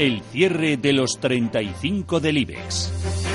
El cierre de los 35 del IBEX.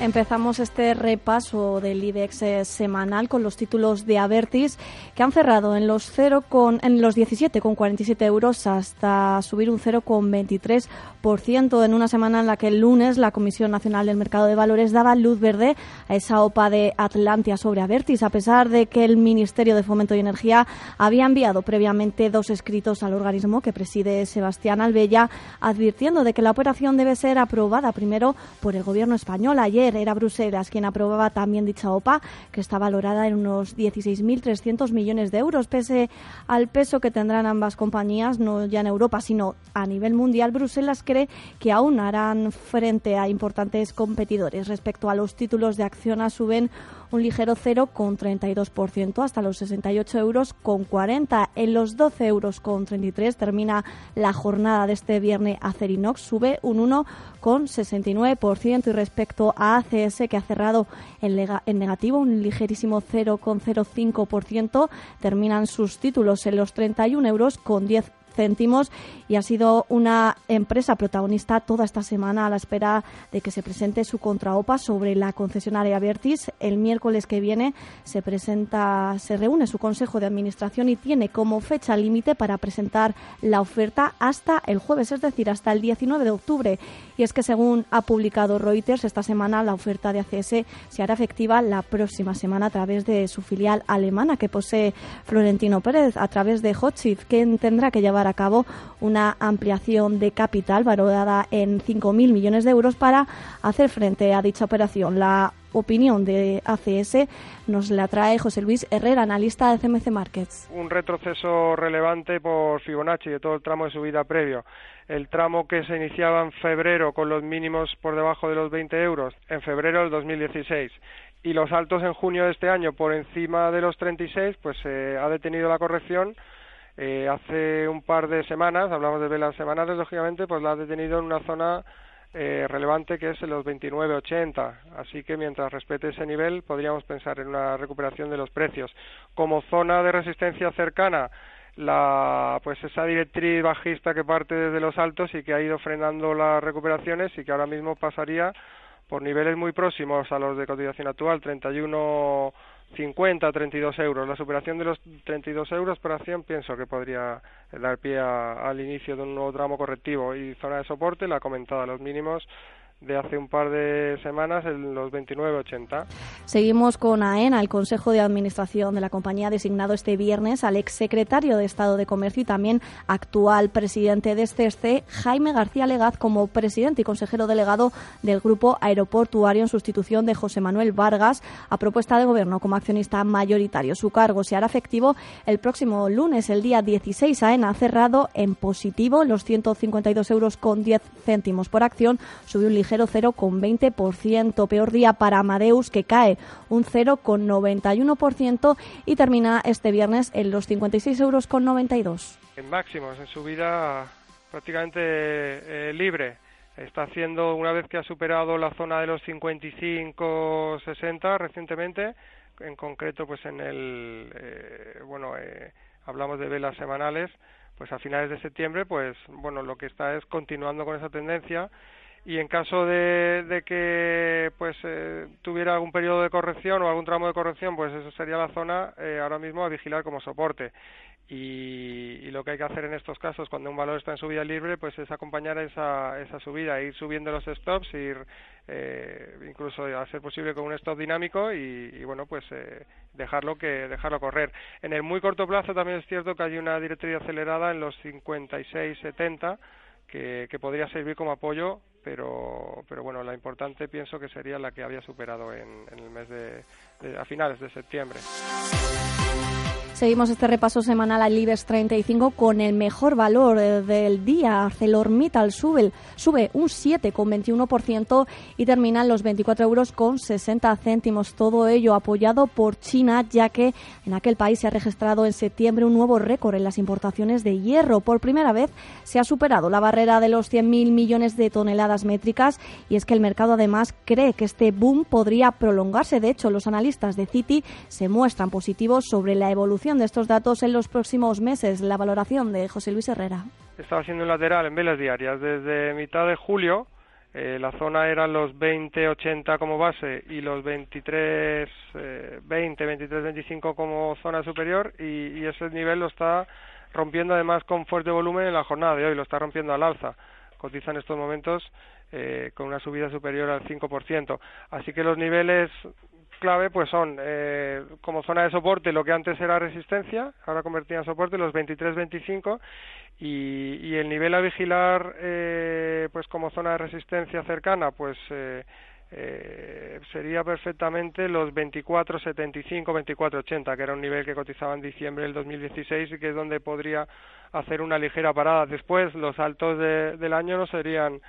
Empezamos este repaso del IBEX eh, semanal con los títulos de Avertis que han cerrado en los 0 con en los 17,47 euros hasta subir un 0,23% en una semana en la que el lunes la Comisión Nacional del Mercado de Valores daba luz verde a esa OPA de Atlantia sobre Avertis a pesar de que el Ministerio de Fomento y Energía había enviado previamente dos escritos al organismo que preside Sebastián Albella advirtiendo de que la operación debe ser aprobada primero por el Gobierno español. Ayer era Bruselas quien aprobaba también dicha OPA, que está valorada en unos 16.300 millones de euros. Pese al peso que tendrán ambas compañías, no ya en Europa, sino a nivel mundial, Bruselas cree que aún harán frente a importantes competidores. Respecto a los títulos de acción, suben un ligero 0,32% hasta los 68 euros con 40. En los 12 euros con 33 termina la jornada de este viernes Acerinox, sube un 1,69% y respecto a ACS que ha cerrado en, en negativo un ligerísimo 0,05%, terminan sus títulos en los 31 euros con 10 céntimos y ha sido una empresa protagonista toda esta semana a la espera de que se presente su contraopa sobre la concesionaria Vertis. El miércoles que viene se presenta, se reúne su consejo de administración y tiene como fecha límite para presentar la oferta hasta el jueves, es decir, hasta el 19 de octubre. Y es que según ha publicado Reuters esta semana la oferta de ACS se hará efectiva la próxima semana a través de su filial alemana que posee Florentino Pérez a través de Hochschild, quien tendrá que llevar a cabo una ampliación de capital valorada en 5.000 millones de euros para hacer frente a dicha operación. La opinión de ACS nos la trae José Luis Herrera, analista de CMC Markets. Un retroceso relevante por Fibonacci de todo el tramo de subida previo. El tramo que se iniciaba en febrero con los mínimos por debajo de los 20 euros en febrero del 2016 y los altos en junio de este año por encima de los 36, pues se ha detenido la corrección eh, hace un par de semanas, hablamos de velas semanales, lógicamente, pues la ha detenido en una zona eh, relevante que es en los 29.80. Así que mientras respete ese nivel, podríamos pensar en una recuperación de los precios. Como zona de resistencia cercana, la, pues esa directriz bajista que parte desde los altos y que ha ido frenando las recuperaciones y que ahora mismo pasaría por niveles muy próximos a los de cotización actual, 31 50 32 euros. La superación de los 32 euros por acción pienso que podría dar pie al inicio de un nuevo tramo correctivo y zona de soporte, la comentada, los mínimos de hace un par de semanas en los 29,80. Seguimos con AENA, el Consejo de Administración de la compañía designado este viernes al exsecretario de Estado de Comercio y también actual presidente de este Jaime García Legaz, como presidente y consejero delegado del Grupo Aeroportuario en sustitución de José Manuel Vargas a propuesta de Gobierno como accionista mayoritario. Su cargo se hará efectivo el próximo lunes, el día 16. AENA ha cerrado en positivo los 152 euros con 10 céntimos por acción, subió un ligero 0,20%. Peor día para Amadeus, que cae un 0,91% y termina este viernes en los 56,92 euros. En máximos, en subida prácticamente eh, libre. Está haciendo, una vez que ha superado la zona de los 55,60 recientemente, en concreto pues en el, eh, bueno, eh, hablamos de velas semanales, pues a finales de septiembre, pues bueno, lo que está es continuando con esa tendencia y en caso de, que pues eh, tuviera algún periodo de corrección o algún tramo de corrección pues eso sería la zona eh, ahora mismo a vigilar como soporte. Y, lo que hay que hacer en estos casos cuando un valor está en subida libre pues es acompañar esa, esa subida ir subiendo los stops ir eh, incluso a ser posible con un stop dinámico y, bueno pues dejarlo que dejarlo correr. En el muy corto plazo también es cierto que hay una directriz acelerada en los 56 70 que, que podría servir como apoyo pero, pero bueno, la importante pienso que sería la que había superado en, el mes de, a finales de septiembre. Seguimos este repaso semanal al IBEX 35 con el mejor valor eh, del día. ArcelorMittal sube, sube un 7,21% y termina en los 24 euros con 60 céntimos. Todo ello apoyado por China, ya que en aquel país se ha registrado en septiembre un nuevo récord en las importaciones de hierro. Por primera vez se ha superado la barrera de los 100.000 millones de toneladas métricas y es que el mercado además cree que este boom podría prolongarse. De hecho, los analistas de Citi se muestran positivos sobre la evolución de estos datos en los próximos meses. La valoración de José Luis Herrera. Estaba siendo un lateral en velas diarias desde mitad de julio. Eh, la zona eran los 20-80 como base y los 23, 20, 23, 25 como zona superior y, ese nivel lo está rompiendo además con fuerte volumen en la jornada de hoy, lo está rompiendo al alza. Cotiza en estos momentos eh, con una subida superior al 5%. Así que los niveles clave pues son eh, como zona de soporte lo que antes era resistencia, ahora convertida en soporte los 23-25 y, y, el nivel a vigilar eh, pues como zona de resistencia cercana pues eh, eh, sería perfectamente los 24.75, 24.80, que era un nivel que cotizaba en diciembre del 2016 y que es donde podría hacer una ligera parada. Después, los altos de, del año no serían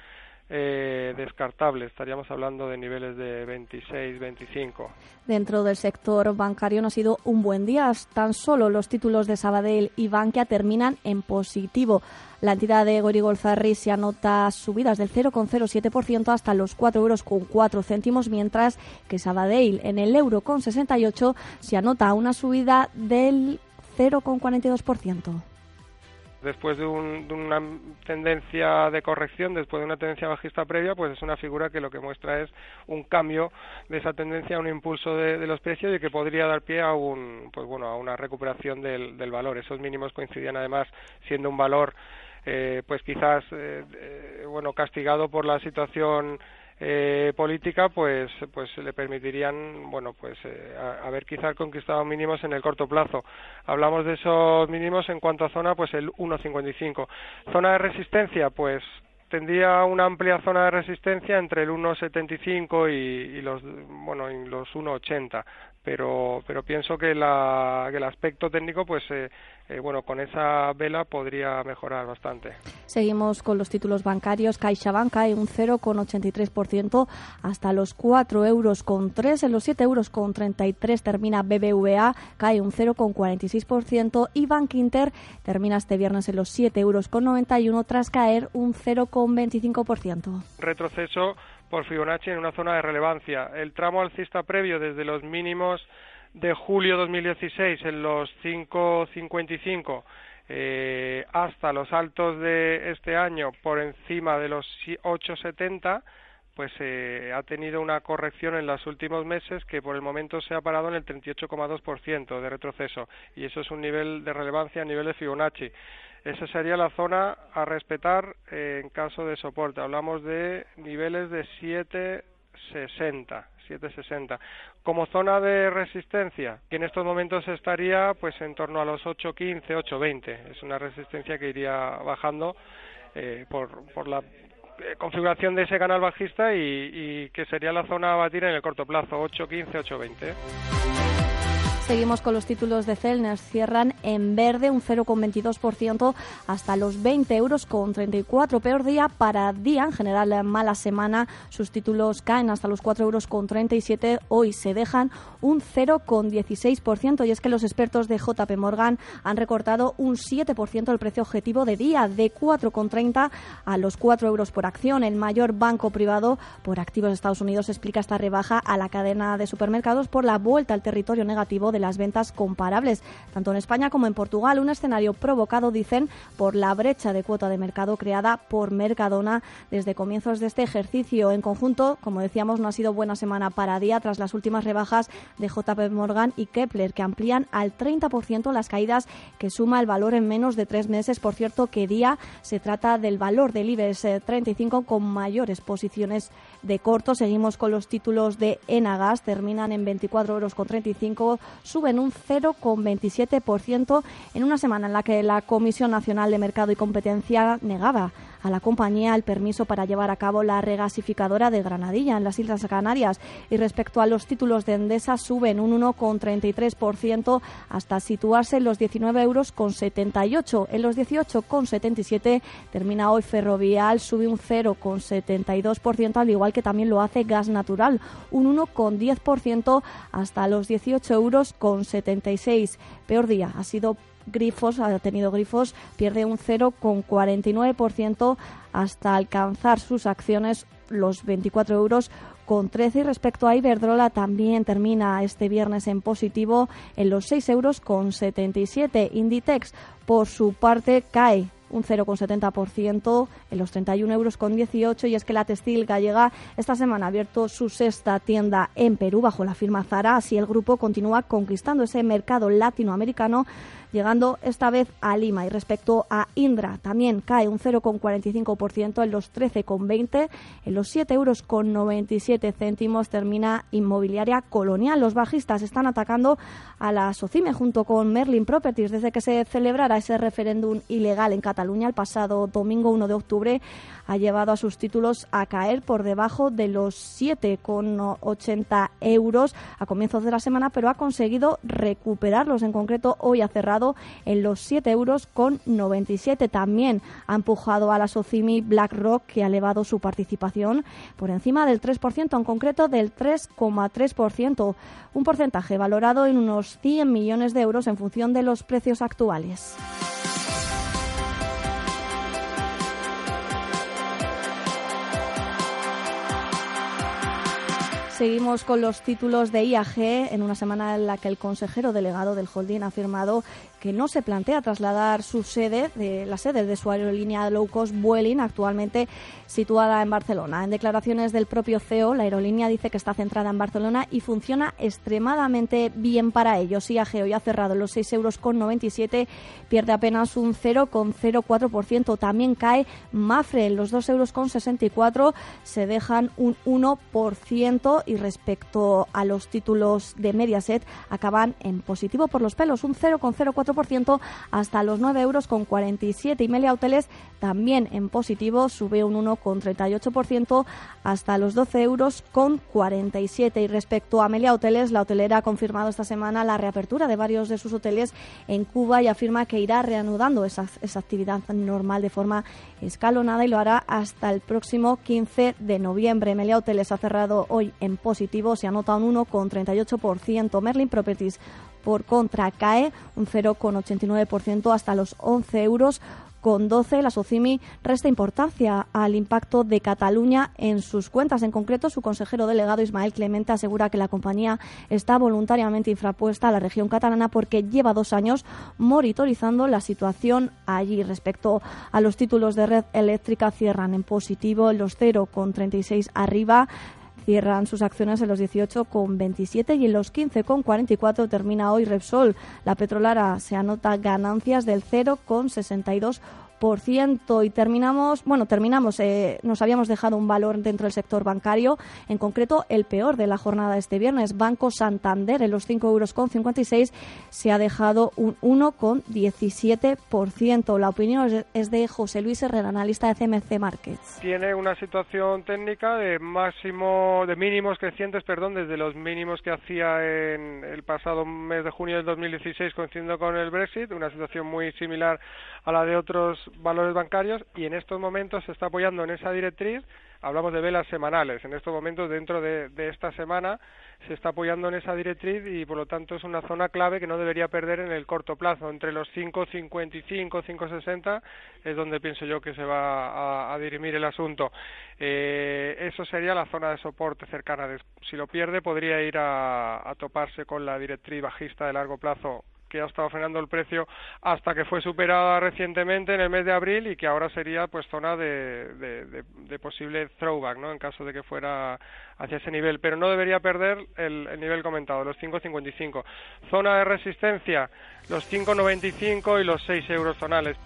eh, descartable. Estaríamos hablando de niveles de 26, 25. Dentro del sector bancario no ha sido un buen día. Tan solo los títulos de Sabadell y Bankia terminan en positivo. La entidad de Gorigolzarri se anota subidas del 0,07% hasta los 4 euros con 4 céntimos, mientras que Sabadell en el euro con 68 se anota una subida del 0,42% después de, una tendencia de corrección, después de una tendencia bajista previa, pues es una figura que lo que muestra es un cambio de esa tendencia, un impulso de, los precios y que podría dar pie a un, pues bueno, a una recuperación del, del valor. Esos mínimos coincidían además siendo un valor, eh, pues quizás, eh, eh, bueno, castigado por la situación eh, política pues pues le permitirían bueno pues eh, haber quizás conquistado mínimos en el corto plazo. Hablamos de esos mínimos en cuanto a zona pues el 1.55 zona de resistencia pues tendría una amplia zona de resistencia entre el 1.75 y, y los bueno y los 1.80 pero pero pienso que, la, que el aspecto técnico pues eh, eh, bueno con esa vela podría mejorar bastante. Seguimos con los títulos bancarios. CaixaBank cae un 0,83% hasta los 4 euros con 3 en los 7 euros con 33 termina BBVA cae un 0,46% y Bank Inter termina este viernes en los 7 euros con 91 tras caer un 0,25% retroceso por Fibonacci en una zona de relevancia. El tramo alcista previo desde los mínimos de julio 2016 en los 5.55 eh, hasta los altos de este año por encima de los 8.70 pues eh, ha tenido una corrección en los últimos meses que por el momento se ha parado en el 38,2% de retroceso y eso es un nivel de relevancia a nivel de Fibonacci. Esa sería la zona a respetar eh, en caso de soporte. Hablamos de niveles de 760. 760. Como zona de resistencia, que en estos momentos estaría pues en torno a los 815, 820. Es una resistencia que iría bajando eh, por, por la configuración de ese canal bajista y, y, que sería la zona a batir en el corto plazo, 815, 820. Seguimos con los títulos de Celner. Cierran en verde un 0,22% hasta los 20 euros con 34. Peor día para día. En general, mala semana. Sus títulos caen hasta los 4 euros con 37. Hoy se dejan un 0,16%. Y es que los expertos de JP Morgan han recortado un 7% el precio objetivo de día, de 4,30 a los 4 euros por acción. El mayor banco privado por activos de Estados Unidos explica esta rebaja a la cadena de supermercados por la vuelta al territorio negativo de las ventas comparables, tanto en España como en Portugal. Un escenario provocado, dicen, por la brecha de cuota de mercado creada por Mercadona desde comienzos de este ejercicio. En conjunto, como decíamos, no ha sido buena semana para día tras las últimas rebajas de JP Morgan y Kepler, que amplían al 30% las caídas que suma el valor en menos de tres meses. Por cierto, que día se trata del valor del IBEX 35 con mayores posiciones de corto. Seguimos con los títulos de Enagas, terminan en 24 euros con 35 suben un 0,27% en una semana en la que la Comisión Nacional de Mercado y Competencia negaba a la compañía el permiso para llevar a cabo la regasificadora de Granadilla en las Islas Canarias. Y respecto a los títulos de Endesa, suben un 1,33% hasta situarse en los 19 euros con 78. En los 18 con 77 termina hoy Ferrovial, sube un 0,72%, al igual que también lo hace Gas Natural, un 1,10% hasta los 18 euros con 76. Peor día ha sido Grifos, ha tenido Grifos, pierde un 0,49% hasta alcanzar sus acciones los 24 euros con 13 y respecto a Iberdrola también termina este viernes en positivo en los 6 euros con 77. Inditex por su parte cae un 0,70% en los 31 euros con 18 y es que la textil gallega esta semana ha abierto su sexta tienda en Perú bajo la firma Zara, así el grupo continúa conquistando ese mercado latinoamericano llegando esta vez a Lima. Y respecto a Indra, también cae un 0,45% en los 13,20. En los 7 euros con 97 céntimos termina Inmobiliaria Colonial. Los bajistas están atacando a la Socime junto con Merlin Properties desde que se celebrara ese referéndum ilegal en Cataluña el pasado domingo 1 de octubre ha llevado a sus títulos a caer por debajo de los 7,80 euros a comienzos de la semana, pero ha conseguido recuperarlos. En concreto, hoy ha cerrado en los 7 euros con 97. También ha empujado a la Socimi BlackRock, que ha elevado su participación por encima del 3%, en concreto del 3,3%, un porcentaje valorado en unos 100 millones de euros en función de los precios actuales. Seguimos con los títulos de IAG en una semana en la que el consejero delegado del holding ha afirmado que no se plantea trasladar su sede, de, la sede de su aerolínea low cost Vueling, actualmente situada en Barcelona. En declaraciones del propio CEO, la aerolínea dice que está centrada en Barcelona y funciona extremadamente bien para ellos. IAG hoy ha cerrado los 6,97 euros, con 97, pierde apenas un 0,04%. También cae Mafre en los 2,64 euros, con 64, se dejan un 1% y respecto a los títulos de Mediaset acaban en positivo por los pelos, un 0,04% hasta los 9 euros con 47 y Melia Hoteles también en positivo, sube un 1,38% hasta los 12 euros con 47 y respecto a Melia Hoteles, la hotelera ha confirmado esta semana la reapertura de varios de sus hoteles en Cuba y afirma que irá reanudando esa, esa actividad normal de forma escalonada y lo hará hasta el próximo 15 de noviembre. Melia Hoteles ha cerrado hoy en positivo, se anota un 1,38%. Merlin Properties, por contra, cae un 0,89% hasta los 11 euros con 12, la SOCIMI resta importancia al impacto de Cataluña en sus cuentas. En concreto, su consejero delegado Ismael Clemente asegura que la compañía está voluntariamente infrapuesta a la región catalana porque lleva dos años monitorizando la situación allí. Respecto a los títulos de red eléctrica, cierran en positivo los 0,36 arriba cierran sus acciones en los 18,27 y en los 15,44 termina hoy Repsol. La petrolara se anota ganancias del 0,62 y terminamos, bueno, terminamos, eh, nos habíamos dejado un valor dentro del sector bancario, en concreto el peor de la jornada de este viernes, Banco Santander en los 5 euros con 56 se ha dejado un 1,17%. La opinión es de José Luis Herrera, analista de CMC Markets. Tiene una situación técnica de máximo, de mínimos crecientes, perdón, desde los mínimos que hacía en el pasado mes de junio del 2016 coincidiendo con el Brexit, una situación muy similar a la de otros valores bancarios y en estos momentos se está apoyando en esa directriz. Hablamos de velas semanales. En estos momentos, dentro de, esta semana, se está apoyando en esa directriz y, por lo tanto, es una zona clave que no debería perder en el corto plazo. Entre los 5,55, 5,60 es donde pienso yo que se va a, dirimir el asunto. Eh, eso sería la zona de soporte cercana. Si lo pierde, podría ir a toparse con la directriz bajista de largo plazo que ha estado frenando el precio hasta que fue superada recientemente en el mes de abril y que ahora sería pues zona de, posible throwback, ¿no? En caso de que fuera hacia ese nivel, pero no debería perder el, el nivel comentado, los 5.55. Zona de resistencia, los 5.95 y los 6 euros zonales.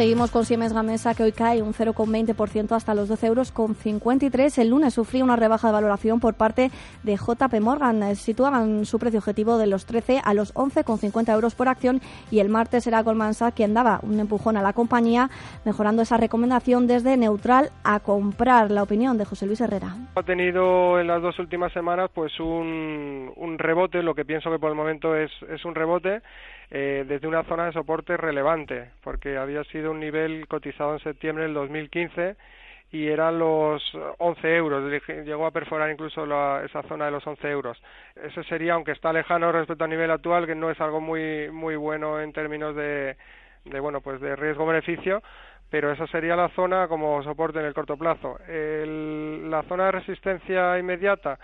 Seguimos con Siemens Gamesa que hoy cae un 0,20% hasta los 12 euros con 53. El lunes sufrió una rebaja de valoración por parte de JP Morgan. Eh, situaban su precio objetivo de los 13 a los 11,50 euros por acción y el martes era Goldman Sachs quien daba un empujón a la compañía, mejorando esa recomendación desde neutral a comprar. La opinión de José Luis Herrera. Ha tenido en las dos últimas semanas pues un, un rebote, lo que pienso que por el momento es, es un rebote eh, desde una zona de soporte relevante, porque había sido un nivel cotizado en septiembre del 2015 y eran los 11 euros, llegó a perforar incluso esa zona de los 11 euros. Ese sería, aunque está lejano respecto al nivel actual, que no es algo muy muy bueno en términos de, de bueno pues de riesgo-beneficio, pero esa sería la zona como soporte en el corto plazo. la zona de resistencia inmediata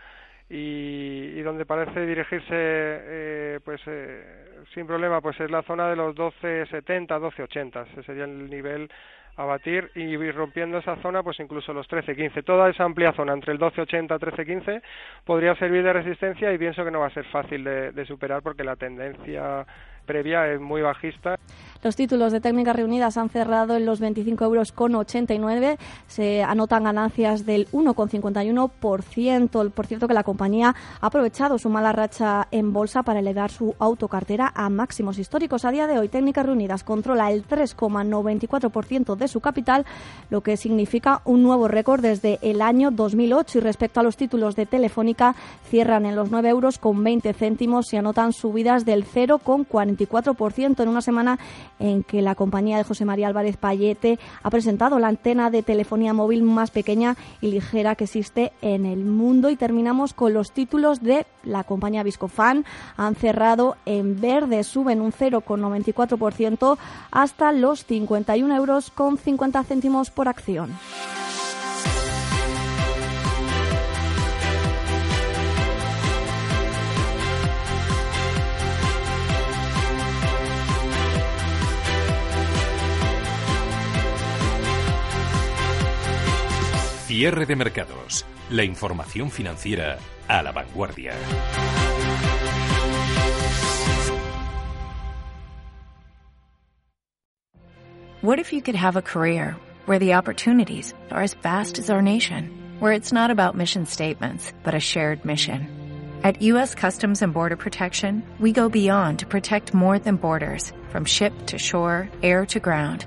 y, donde parece dirigirse eh, pues eh, sin problema pues es la zona de los 12.70 12.80 ese sería el nivel a batir y ir rompiendo esa zona pues incluso los 13.15 toda esa amplia zona entre el 12.80 13.15 podría servir de resistencia y pienso que no va a ser fácil de superar porque la tendencia previa es muy bajista. Los títulos de técnicas reunidas han cerrado en los 25 euros con 89. Se anotan ganancias del 1,51%. Por cierto, que la compañía ha aprovechado su mala racha en bolsa para elevar su autocartera a máximos históricos. A día de hoy, técnicas reunidas controla el 3,94% de su capital, lo que significa un nuevo récord desde el año 2008. Y respecto a los títulos de Telefónica, cierran en los 9 euros con 20 céntimos. Se anotan subidas del 0,40 24% en una semana en que la compañía de José María Álvarez Payete ha presentado la antena de telefonía móvil más pequeña y ligera que existe en el mundo. Y terminamos con los títulos de la compañía Viscofan. Han cerrado en verde, suben un 0,94% hasta los 51 euros con 50 céntimos por acción. Cierre de mercados. La información financiera a la vanguardia. What if you could have a career where the opportunities are as vast as our nation, where it's not about mission statements, but a shared mission? At U.S. Customs and Border Protection, we go beyond to protect more than borders, from ship to shore, air to ground